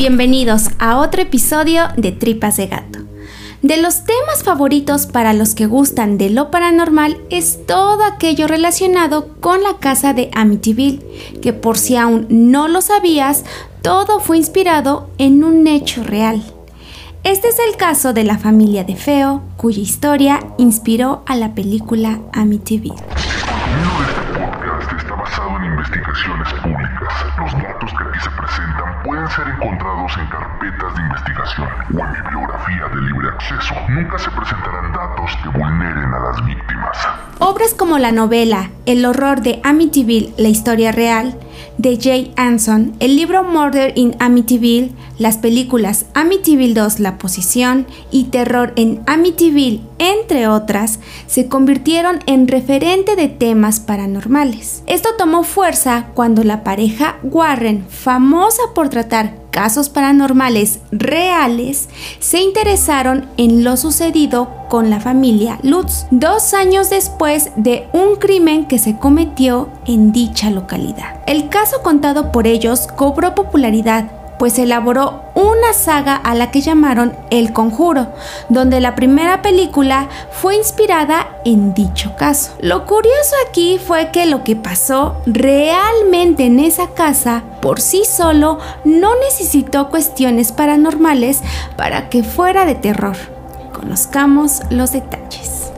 Bienvenidos a otro episodio de Tripas de Gato. De los temas favoritos para los que gustan de lo paranormal es todo aquello relacionado con la casa de Amityville, que por si aún no lo sabías, todo fue inspirado en un hecho real. Este es el caso de la familia de Feo, cuya historia inspiró a la película Amityville. Encontrados en carpetas de investigación o en bibliografía de libre acceso. Nunca se presentarán datos que vulneren a las víctimas. Obras como la novela El horror de Amityville, la historia real, de Jay Anson, el libro Murder in Amityville, las películas Amityville 2 La Posición y Terror en Amityville, entre otras, se convirtieron en referente de temas paranormales. Esto tomó fuerza cuando la pareja Warren, famosa por tratar casos paranormales reales, se interesaron en lo sucedido con la familia Lutz, dos años después de un crimen que se cometió en dicha localidad. El caso contado por ellos cobró popularidad pues elaboró una saga a la que llamaron El Conjuro, donde la primera película fue inspirada en dicho caso. Lo curioso aquí fue que lo que pasó realmente en esa casa por sí solo no necesitó cuestiones paranormales para que fuera de terror. Conozcamos los detalles.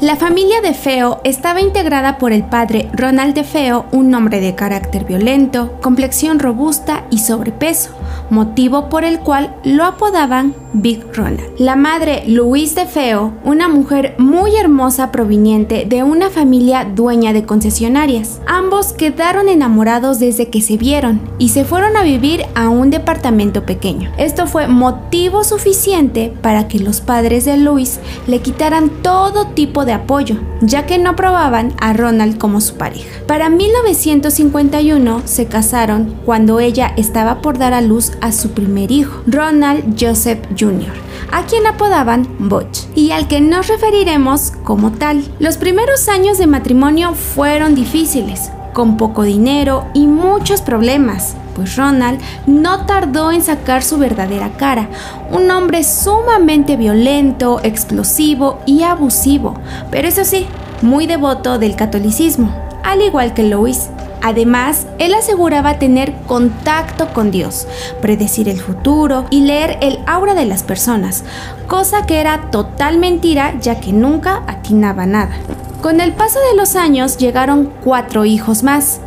La familia de Feo estaba integrada por el padre Ronald de Feo, un hombre de carácter violento, complexión robusta y sobrepeso, motivo por el cual lo apodaban Big Ronald. La madre Louise de Feo, una mujer muy hermosa proveniente de una familia dueña de concesionarias. Ambos quedaron enamorados desde que se vieron y se fueron a vivir a un departamento pequeño. Esto fue motivo suficiente para que los padres de Louise le quitaran todo tipo de apoyo, ya que no aprobaban a Ronald como su pareja. Para 1951 se casaron cuando ella estaba por dar a luz a su primer hijo, Ronald Joseph Jr., a quien apodaban Butch, y al que nos referiremos como tal. Los primeros años de matrimonio fueron difíciles, con poco dinero y muchos problemas pues Ronald no tardó en sacar su verdadera cara, un hombre sumamente violento, explosivo y abusivo, pero eso sí, muy devoto del catolicismo, al igual que Lois. Además, él aseguraba tener contacto con Dios, predecir el futuro y leer el aura de las personas, cosa que era total mentira ya que nunca atinaba nada. Con el paso de los años llegaron cuatro hijos más,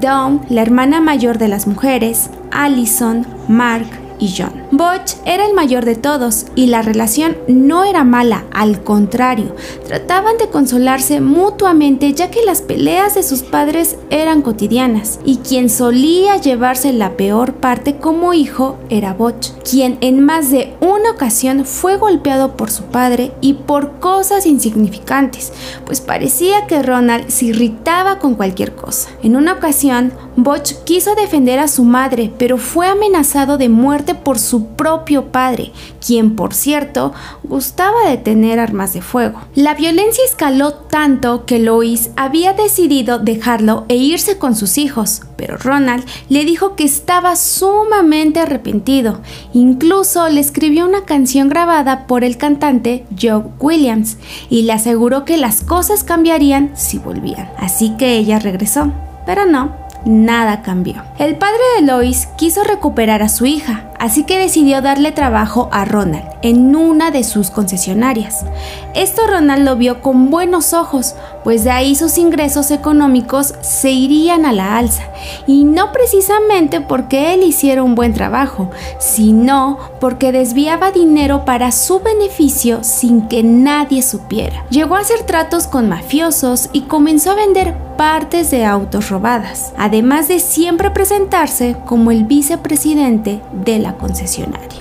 Dawn, la hermana mayor de las mujeres, Allison, Mark y John. Butch era el mayor de todos y la relación no era mala, al contrario, trataban de consolarse mutuamente ya que las peleas de sus padres eran cotidianas y quien solía llevarse la peor parte como hijo era Butch, quien en más de una ocasión fue golpeado por su padre y por cosas insignificantes, pues parecía que Ronald se irritaba con cualquier cosa. En una ocasión, Butch quiso defender a su madre, pero fue amenazado de muerte por su propio padre, quien por cierto gustaba de tener armas de fuego. La violencia escaló tanto que Lois había decidido dejarlo e irse con sus hijos, pero Ronald le dijo que estaba sumamente arrepentido. Incluso le escribió una canción grabada por el cantante Joe Williams y le aseguró que las cosas cambiarían si volvían. Así que ella regresó. Pero no, nada cambió. El padre de Lois quiso recuperar a su hija, así que decidió darle trabajo a Ronald en una de sus concesionarias. Esto Ronald lo vio con buenos ojos, pues de ahí sus ingresos económicos se irían a la alza, y no precisamente porque él hiciera un buen trabajo, sino porque desviaba dinero para su beneficio sin que nadie supiera. Llegó a hacer tratos con mafiosos y comenzó a vender partes de autos robadas, además de siempre presentarse como el vicepresidente de la concesionaria.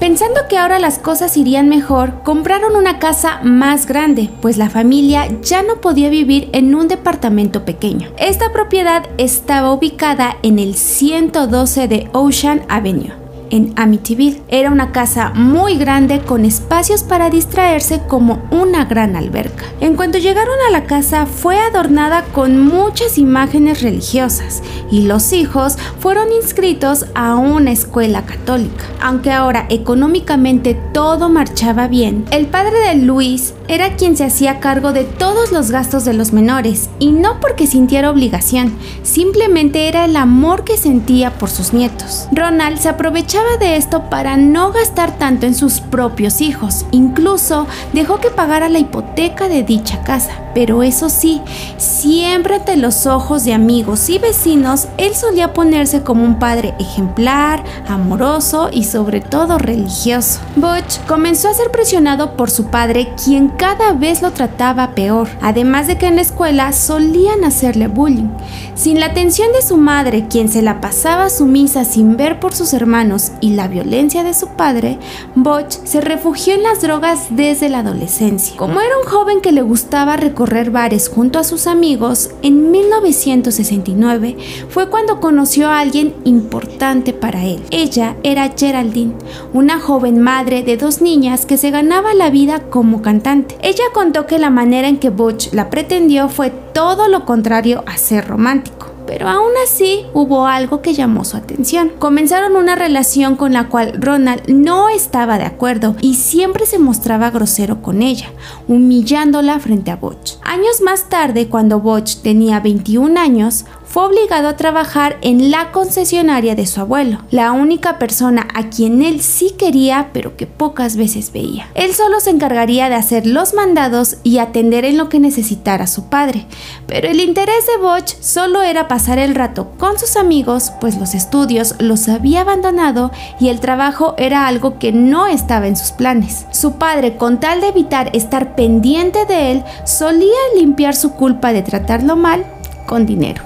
Pensando que ahora las cosas irían mejor, compraron una casa más grande, pues la familia ya no podía vivir en un departamento pequeño. Esta propiedad estaba ubicada en el 112 de Ocean Avenue en Amityville. Era una casa muy grande con espacios para distraerse como una gran alberca. En cuanto llegaron a la casa fue adornada con muchas imágenes religiosas y los hijos fueron inscritos a una escuela católica. Aunque ahora económicamente todo marchaba bien, el padre de Luis era quien se hacía cargo de todos los gastos de los menores y no porque sintiera obligación, simplemente era el amor que sentía por sus nietos. Ronald se aprovechaba de esto para no gastar tanto en sus propios hijos, incluso dejó que pagara la hipoteca de dicha casa. Pero eso sí, siempre ante los ojos de amigos y vecinos, él solía ponerse como un padre ejemplar, amoroso y sobre todo religioso. Butch comenzó a ser presionado por su padre, quien cada vez lo trataba peor, además de que en la escuela solían hacerle bullying. Sin la atención de su madre, quien se la pasaba sumisa sin ver por sus hermanos y la violencia de su padre, Butch se refugió en las drogas desde la adolescencia. Como era un joven que le gustaba recorrer bares junto a sus amigos, en 1969 fue cuando conoció a alguien importante para él. Ella era Geraldine, una joven madre de dos niñas que se ganaba la vida como cantante. Ella contó que la manera en que Butch la pretendió fue todo lo contrario a ser romántico pero aún así hubo algo que llamó su atención. Comenzaron una relación con la cual Ronald no estaba de acuerdo y siempre se mostraba grosero con ella, humillándola frente a Butch. Años más tarde, cuando Butch tenía 21 años, fue obligado a trabajar en la concesionaria de su abuelo, la única persona a quien él sí quería pero que pocas veces veía. Él solo se encargaría de hacer los mandados y atender en lo que necesitara su padre, pero el interés de Butch solo era pasar el rato con sus amigos, pues los estudios los había abandonado y el trabajo era algo que no estaba en sus planes. Su padre, con tal de evitar estar pendiente de él, solía limpiar su culpa de tratarlo mal con dinero.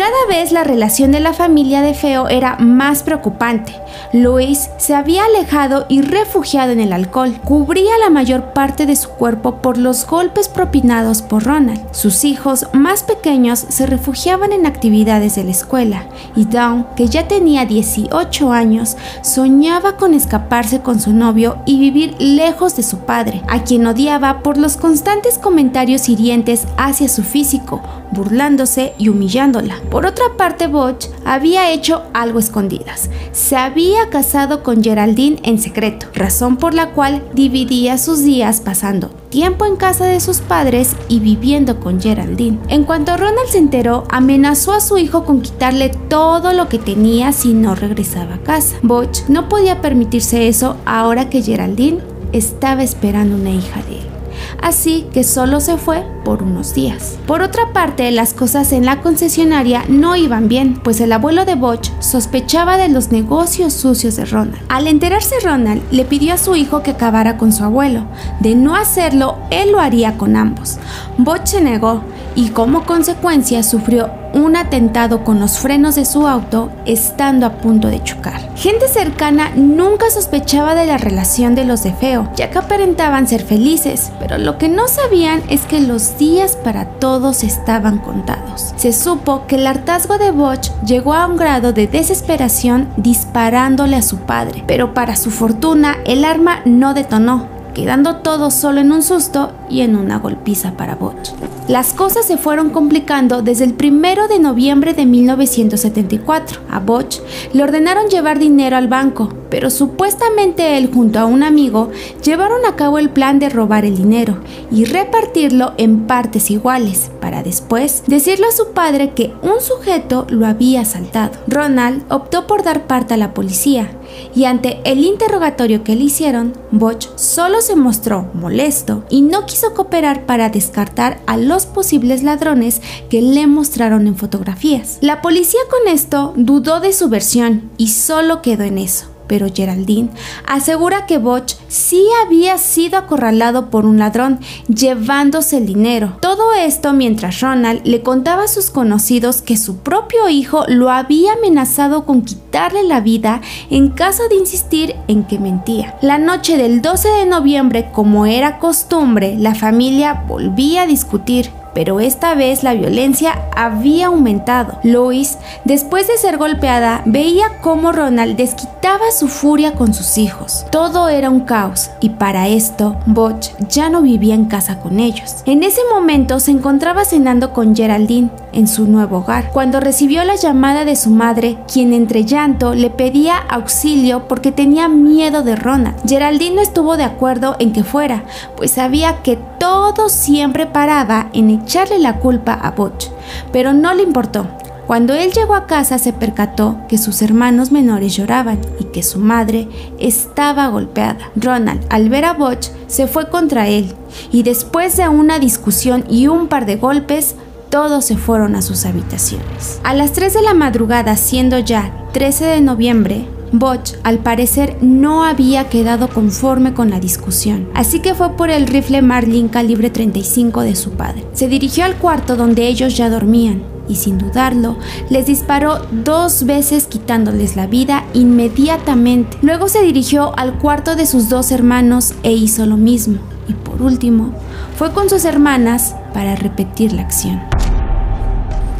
Cada vez la relación de la familia de Feo era más preocupante. Luis se había alejado y refugiado en el alcohol. Cubría la mayor parte de su cuerpo por los golpes propinados por Ronald. Sus hijos más pequeños se refugiaban en actividades de la escuela y Dawn, que ya tenía 18 años, soñaba con escaparse con su novio y vivir lejos de su padre, a quien odiaba por los constantes comentarios hirientes hacia su físico, burlándose y humillándola. Por otra parte, Butch había hecho algo escondidas. Se había casado con Geraldine en secreto, razón por la cual dividía sus días pasando tiempo en casa de sus padres y viviendo con Geraldine. En cuanto Ronald se enteró, amenazó a su hijo con quitarle todo lo que tenía si no regresaba a casa. Butch no podía permitirse eso ahora que Geraldine estaba esperando una hija de él así que solo se fue por unos días. Por otra parte, las cosas en la concesionaria no iban bien, pues el abuelo de Butch sospechaba de los negocios sucios de Ronald. Al enterarse Ronald, le pidió a su hijo que acabara con su abuelo. De no hacerlo, él lo haría con ambos. Butch se negó y como consecuencia sufrió un atentado con los frenos de su auto estando a punto de chocar. Gente cercana nunca sospechaba de la relación de los de Feo, ya que aparentaban ser felices, pero lo que no sabían es que los días para todos estaban contados. Se supo que el hartazgo de Butch llegó a un grado de desesperación disparándole a su padre, pero para su fortuna el arma no detonó, quedando todo solo en un susto y en una golpiza para Butch. Las cosas se fueron complicando desde el 1 de noviembre de 1974. A Butch le ordenaron llevar dinero al banco, pero supuestamente él junto a un amigo llevaron a cabo el plan de robar el dinero y repartirlo en partes iguales, para después decirle a su padre que un sujeto lo había asaltado. Ronald optó por dar parte a la policía y ante el interrogatorio que le hicieron, Butch solo se mostró molesto y no quiso cooperar para descartar a los posibles ladrones que le mostraron en fotografías. La policía con esto dudó de su versión y solo quedó en eso pero Geraldine asegura que Butch sí había sido acorralado por un ladrón, llevándose el dinero. Todo esto mientras Ronald le contaba a sus conocidos que su propio hijo lo había amenazado con quitarle la vida en caso de insistir en que mentía. La noche del 12 de noviembre, como era costumbre, la familia volvía a discutir pero esta vez la violencia había aumentado. Lois, después de ser golpeada, veía cómo Ronald desquitaba su furia con sus hijos. Todo era un caos y para esto, Butch ya no vivía en casa con ellos. En ese momento se encontraba cenando con Geraldine en su nuevo hogar, cuando recibió la llamada de su madre, quien entre llanto le pedía auxilio porque tenía miedo de Ronald. Geraldine no estuvo de acuerdo en que fuera, pues sabía que todo siempre paraba en echarle la culpa a Butch, pero no le importó. Cuando él llegó a casa se percató que sus hermanos menores lloraban y que su madre estaba golpeada. Ronald, al ver a Butch, se fue contra él y después de una discusión y un par de golpes, todos se fueron a sus habitaciones. A las 3 de la madrugada, siendo ya 13 de noviembre, Butch al parecer no había quedado conforme con la discusión, así que fue por el rifle Marlin calibre 35 de su padre. Se dirigió al cuarto donde ellos ya dormían y sin dudarlo les disparó dos veces quitándoles la vida inmediatamente. Luego se dirigió al cuarto de sus dos hermanos e hizo lo mismo. Y por último, fue con sus hermanas para repetir la acción.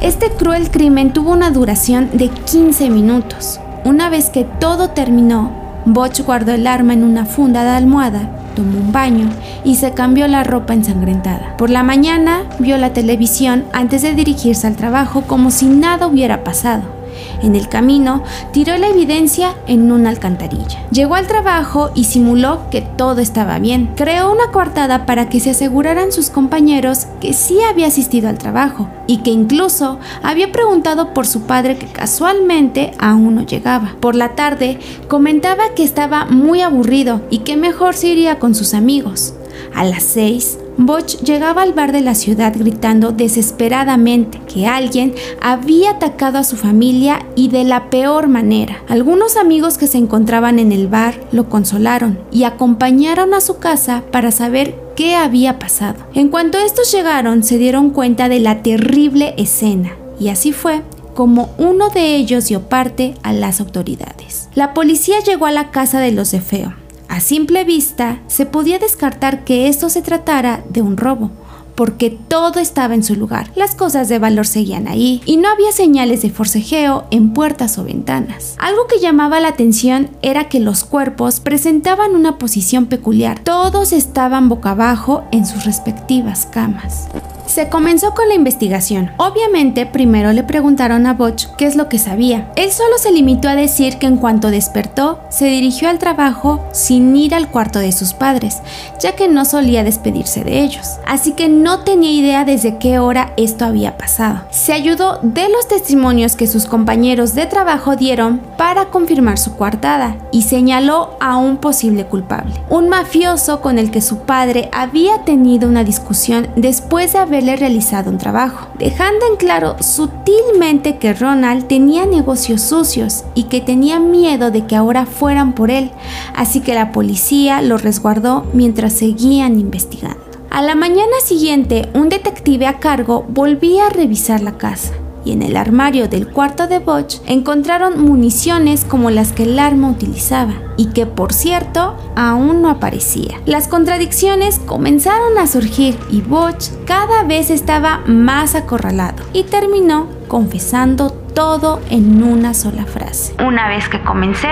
Este cruel crimen tuvo una duración de 15 minutos. Una vez que todo terminó, Butch guardó el arma en una funda de almohada, tomó un baño y se cambió la ropa ensangrentada. Por la mañana vio la televisión antes de dirigirse al trabajo como si nada hubiera pasado. En el camino, tiró la evidencia en una alcantarilla. Llegó al trabajo y simuló que todo estaba bien. Creó una coartada para que se aseguraran sus compañeros que sí había asistido al trabajo y que incluso había preguntado por su padre que casualmente aún no llegaba. Por la tarde, comentaba que estaba muy aburrido y que mejor se iría con sus amigos. A las 6 Botch llegaba al bar de la ciudad gritando desesperadamente que alguien había atacado a su familia y de la peor manera. Algunos amigos que se encontraban en el bar lo consolaron y acompañaron a su casa para saber qué había pasado. En cuanto estos llegaron, se dieron cuenta de la terrible escena. Y así fue como uno de ellos dio parte a las autoridades. La policía llegó a la casa de los de Feo a simple vista, se podía descartar que esto se tratara de un robo, porque todo estaba en su lugar. Las cosas de valor seguían ahí y no había señales de forcejeo en puertas o ventanas. Algo que llamaba la atención era que los cuerpos presentaban una posición peculiar. Todos estaban boca abajo en sus respectivas camas. Se comenzó con la investigación. Obviamente, primero le preguntaron a Butch qué es lo que sabía. Él solo se limitó a decir que en cuanto despertó, se dirigió al trabajo sin ir al cuarto de sus padres, ya que no solía despedirse de ellos. Así que no tenía idea desde qué hora esto había pasado. Se ayudó de los testimonios que sus compañeros de trabajo dieron para confirmar su coartada y señaló a un posible culpable, un mafioso con el que su padre había tenido una discusión después de haber realizado un trabajo, dejando en claro sutilmente que Ronald tenía negocios sucios y que tenía miedo de que ahora fueran por él, así que la policía lo resguardó mientras seguían investigando. A la mañana siguiente, un detective a cargo volvía a revisar la casa y en el armario del cuarto de Butch encontraron municiones como las que el arma utilizaba y que por cierto aún no aparecía. Las contradicciones comenzaron a surgir y Butch cada vez estaba más acorralado y terminó confesando todo en una sola frase. Una vez que comencé,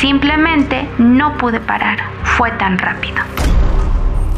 simplemente no pude parar. Fue tan rápido.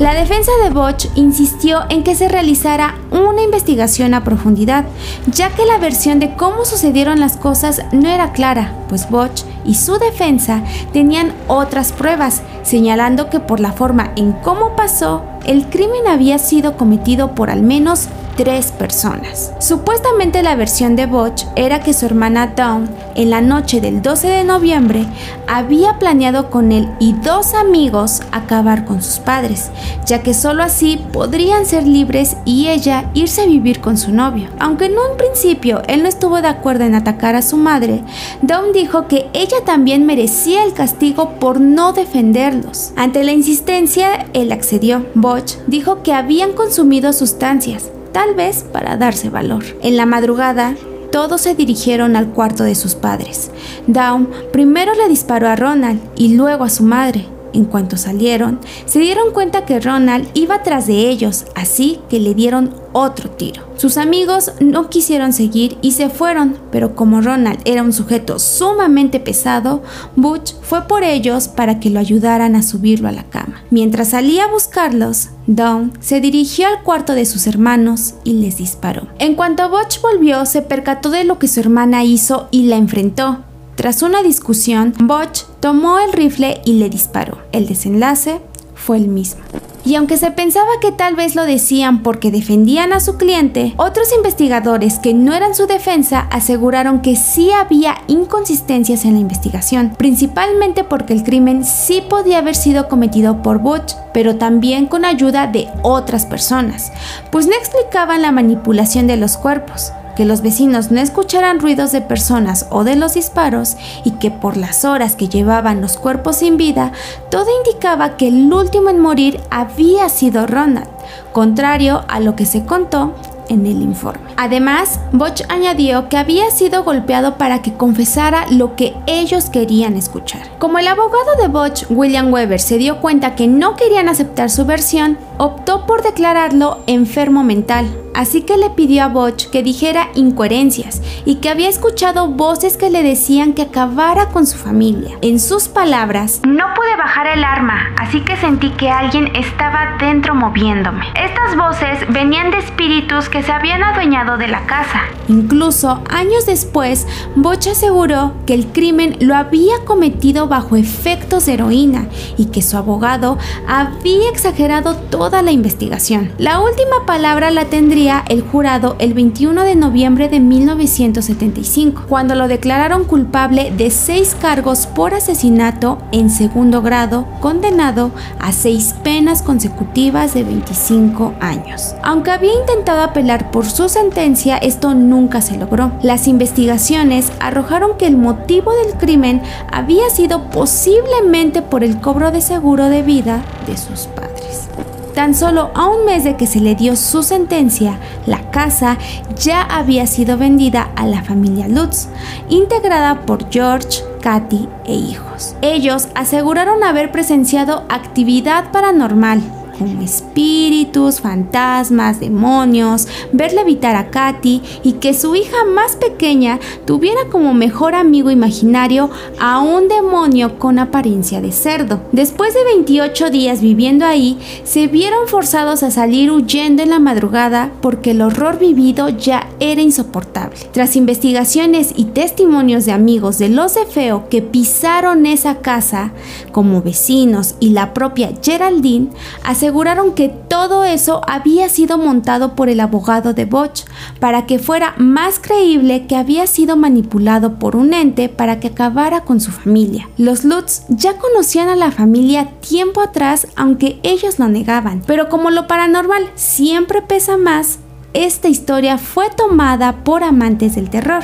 La defensa de Botch insistió en que se realizara una investigación a profundidad, ya que la versión de cómo sucedieron las cosas no era clara, pues Botch y su defensa tenían otras pruebas, señalando que por la forma en cómo pasó, el crimen había sido cometido por al menos tres personas. Supuestamente la versión de Butch era que su hermana Dawn, en la noche del 12 de noviembre, había planeado con él y dos amigos acabar con sus padres, ya que solo así podrían ser libres y ella irse a vivir con su novio. Aunque en un principio él no estuvo de acuerdo en atacar a su madre, Dawn dijo que ella también merecía el castigo por no defenderlos. Ante la insistencia, él accedió. Butch dijo que habían consumido sustancias, tal vez para darse valor. En la madrugada, todos se dirigieron al cuarto de sus padres. Dawn primero le disparó a Ronald y luego a su madre, En cuanto salieron, se dieron cuenta que Ronald iba tras de ellos, así que le dieron otro tiro. Sus amigos no quisieron seguir y se fueron, pero como Ronald era un sujeto sumamente pesado, Butch fue por ellos para que lo ayudaran a subirlo a la cama. Mientras salía a buscarlos, Dawn se dirigió al cuarto de sus hermanos y les disparó. En cuanto Butch volvió, se percató de lo que su hermana hizo y la enfrentó. Tras una discusión, Butch tomó el rifle y le disparó. El desenlace fue el mismo. Y aunque se pensaba que tal vez lo decían porque defendían a su cliente, otros investigadores que no eran su defensa aseguraron que sí había inconsistencias en la investigación, principalmente porque el crimen sí podía haber sido cometido por Butch, pero también con ayuda de otras personas, pues no explicaban la manipulación de los cuerpos que los vecinos no escucharan ruidos de personas o de los disparos y que por las horas que llevaban los cuerpos sin vida, todo indicaba que el último en morir había sido Ronald, contrario a lo que se contó en el informe. Además, Butch añadió que había sido golpeado para que confesara lo que ellos querían escuchar. Como el abogado de Butch, William Weber, se dio cuenta que no querían aceptar su versión, optó por declararlo enfermo mental, así que le pidió a Butch que dijera incoherencias y que había escuchado voces que le decían que acabara con su familia. En sus palabras, no pude bajar el arma, así que sentí que alguien estaba dentro moviéndome. Estas voces venían de espíritus que se habían adueñado de la casa. Incluso años después, Butch aseguró que el crimen lo había cometido bajo efectos de heroína y que su abogado había exagerado toda la investigación. La última palabra la tendría el jurado el 21 de noviembre de 1975, cuando lo declararon culpable de seis cargos por asesinato en segundo grado, condenado a seis penas consecutivas de 25 años. Aunque había intentado apelar por su sentencia, esto nunca se logró. Las investigaciones arrojaron que el motivo del crimen había sido posiblemente por el cobro de seguro de vida de sus padres. Tan solo a un mes de que se le dio su sentencia, la casa ya había sido vendida a la familia Lutz, integrada por George, Katy e hijos. Ellos aseguraron haber presenciado actividad paranormal, como espíritus, fantasmas, demonios, verle evitar a Katy y que su hija más pequeña tuviera como mejor amigo imaginario a un demonio con apariencia de cerdo. Después de 28 días viviendo ahí, se vieron forzados a salir huyendo en la madrugada porque el horror vivido ya era insoportable. Tras investigaciones y testimonios de amigos de los de Feo que pisaron esa casa, como vecinos y la propia Geraldine, aseguraron que todo eso había sido montado por el abogado de Botch para que fuera más creíble que había sido manipulado por un ente para que acabara con su familia. Los Lutz ya conocían a la familia tiempo atrás, aunque ellos lo negaban, pero como lo paranormal siempre pesa más, esta historia fue tomada por amantes del terror.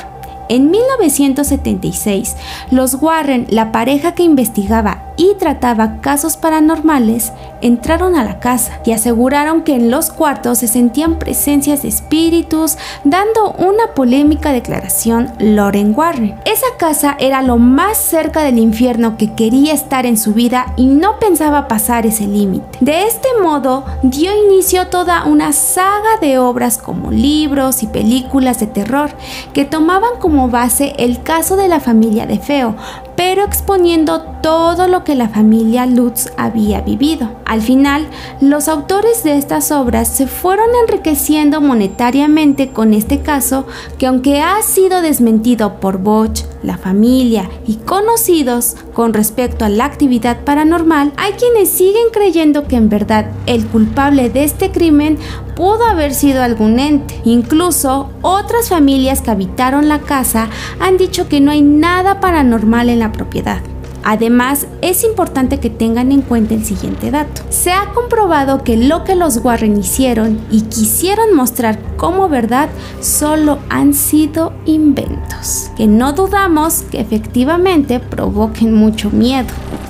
En 1976, los Warren, la pareja que investigaba y trataba casos paranormales, entraron a la casa y aseguraron que en los cuartos se sentían presencias de espíritus, dando una polémica declaración Loren Warren. Esa casa era lo más cerca del infierno que quería estar en su vida y no pensaba pasar ese límite. De este modo, dio inicio toda una saga de obras como libros y películas de terror que tomaban como base el caso de la familia de Feo, pero exponiendo todo lo que la familia Lutz había vivido. Al final, los autores de estas obras se fueron enriqueciendo monetariamente con este caso que aunque ha sido desmentido por Bosch, la familia y conocidos con respecto a la actividad paranormal, hay quienes siguen creyendo que en verdad el culpable de este crimen pudo haber sido algún ente. Incluso otras familias que habitaron la casa han dicho que no hay nada paranormal en la propiedad. Además, es importante que tengan en cuenta el siguiente dato. Se ha comprobado que lo que los Warren hicieron y quisieron mostrar como verdad solo han sido inventos, que no dudamos que efectivamente provoquen mucho miedo.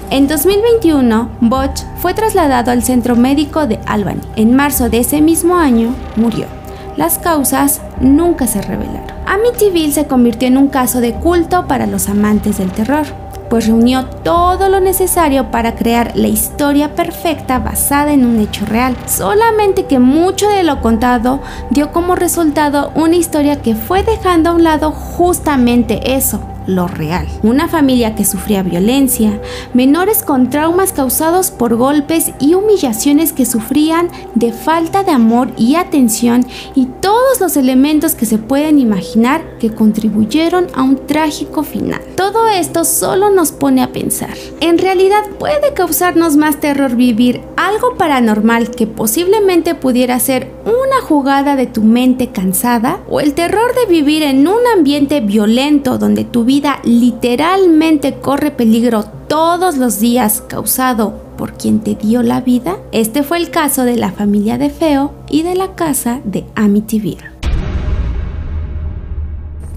En 2021, Botch fue trasladado al centro médico de Albany. En marzo de ese mismo año, murió. Las causas nunca se revelaron. Amityville se convirtió en un caso de culto para los amantes del terror. Pues reunió todo lo necesario para crear la historia perfecta basada en un hecho real. Solamente que mucho de lo contado dio como resultado una historia que fue dejando a un lado justamente eso, lo real. Una familia que sufría violencia, menores con traumas causados por golpes y humillaciones que sufrían de falta de amor y atención y todos los elementos que se pueden imaginar que contribuyeron a un trágico final. Todo esto solo nos pone a pensar. En realidad puede causarnos más terror vivir algo paranormal que posiblemente pudiera ser una jugada de tu mente cansada o el terror de vivir en un ambiente violento donde tu vida literalmente corre peligro todos los días causado por quien te dio la vida? Este fue el caso de la familia de Feo y de la casa de Amityville.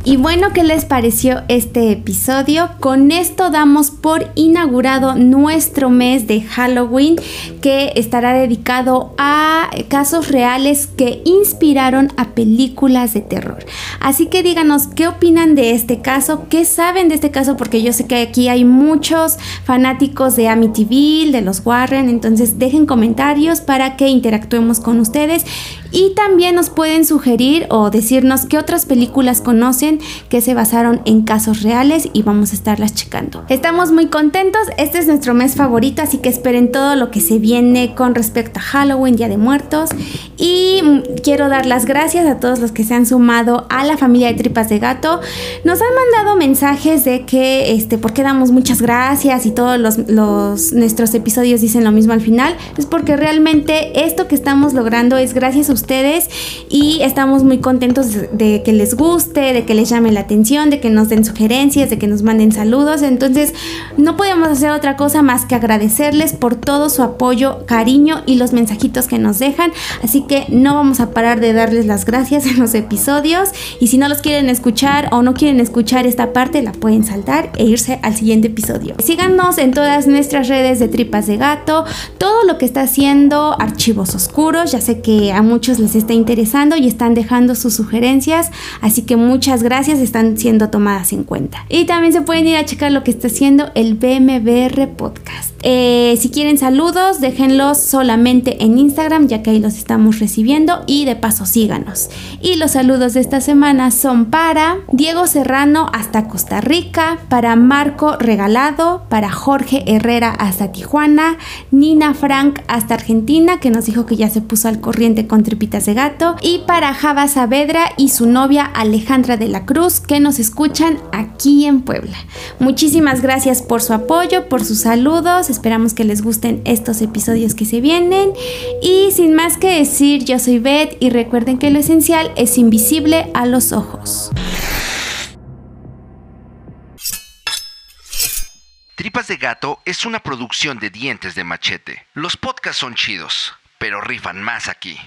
Y bueno, ¿qué les pareció este episodio? Con esto damos por inaugurado nuestro mes de Halloween que estará dedicado a casos reales que inspiraron a películas de terror. Así que díganos qué opinan de este caso, qué saben de este caso, porque yo sé que aquí hay muchos fanáticos de Amityville, de los Warren, entonces dejen comentarios para que interactuemos con ustedes y también nos pueden sugerir o decirnos qué otras películas conocen que se basaron en casos reales y vamos a estarlas checando. Estamos muy contentos, este es nuestro mes favorito, así que esperen todo lo que se viene con respecto a Halloween, Día de Muertos. Y mm, quiero dar las gracias a todos los que se han sumado a la familia de Tripas de Gato. Nos han mandado mensajes de que, este, porque damos muchas gracias y todos los nuestros episodios dicen lo mismo al final. Es porque realmente esto que estamos logrando es gracias a ustedes y estamos muy contentos de que les guste, de que les llame la atención, de que nos den sugerencias, de que nos manden saludos. Entonces, no podemos hacer otra cosa más que agradecerles por todo su apoyo, cariño y los mensajitos que nos dejan. Así que no vamos a parar de darles las gracias en los episodios. Y si no los quieren escuchar o no quieren escuchar esta parte, la pueden saltar e irse al siguiente episodio. Síganos en todas nuestras redes de Tripas de Gato, todo lo que está haciendo Archivos Oscuros. Ya sé que a muchos les está interesando y están dejando sus sugerencias. Así que muchas gracias, están siendo tomadas en cuenta. Y también se pueden ir a checar lo que está haciendo el BMBR Podcast. Eh, si quieren saludos, déjenlos solamente en Instagram, ya que ahí los estamos recibiendo. Y de paso, síganos. Y los saludos de esta semana son para Diego Serrano hasta Costa Rica, para Marco Regalado, para Jorge Herrera hasta Tijuana, Nina Frank hasta Argentina, que nos dijo que ya se puso al corriente con tripitas de gato, y para Java Saavedra y su novia Alejandra de la Cruz, que nos escuchan aquí en Puebla. Muchísimas gracias por su apoyo, por sus saludos Esperamos que les gusten estos episodios que se vienen. Y sin más que decir, yo soy Beth y recuerden que lo esencial es invisible a los ojos. Tripas de Gato es una producción de dientes de machete. Los podcasts son chidos, pero rifan más aquí.